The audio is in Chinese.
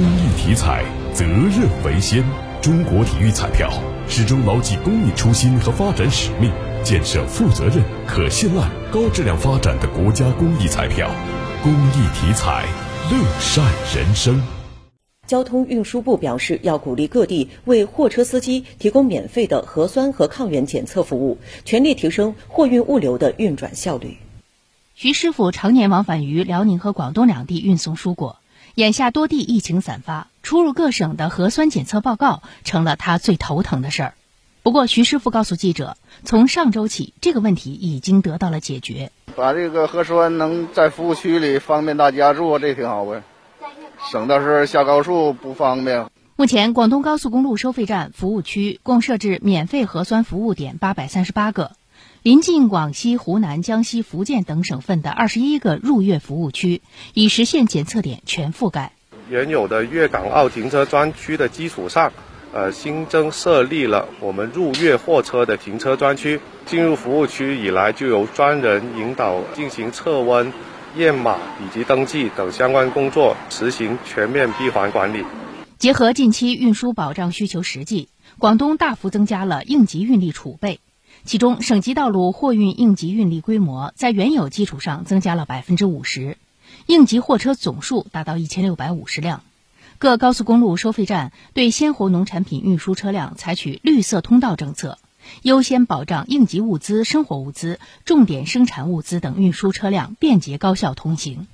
公益体彩，责任为先。中国体育彩票始终牢记公益初心和发展使命，建设负责任、可信赖、高质量发展的国家公益彩票。公益体彩，乐善人生。交通运输部表示，要鼓励各地为货车司机提供免费的核酸和抗原检测服务，全力提升货运物流的运转效率。徐师傅常年往返于辽宁和广东两地运送蔬果，眼下多地疫情散发，出入各省的核酸检测报告成了他最头疼的事儿。不过，徐师傅告诉记者，从上周起，这个问题已经得到了解决。把这个核酸能在服务区里方便大家做，这挺好呗，省得是下高速不方便。目前，广东高速公路收费站服务区共设置免费核酸服务点八百三十八个。临近广西、湖南、江西、福建等省份的二十一个入粤服务区，已实现检测点全覆盖。原有的粤港澳停车专区的基础上，呃，新增设立了我们入粤货车的停车专区。进入服务区以来，就由专人引导进行测温、验码以及登记等相关工作，实行全面闭环管理。结合近期运输保障需求实际，广东大幅增加了应急运力储备。其中，省级道路货运应急运力规模在原有基础上增加了百分之五十，应急货车总数达到一千六百五十辆。各高速公路收费站对鲜活农产品运输车辆采取绿色通道政策，优先保障应急物资、生活物资、重点生产物资等运输车辆便捷高效通行。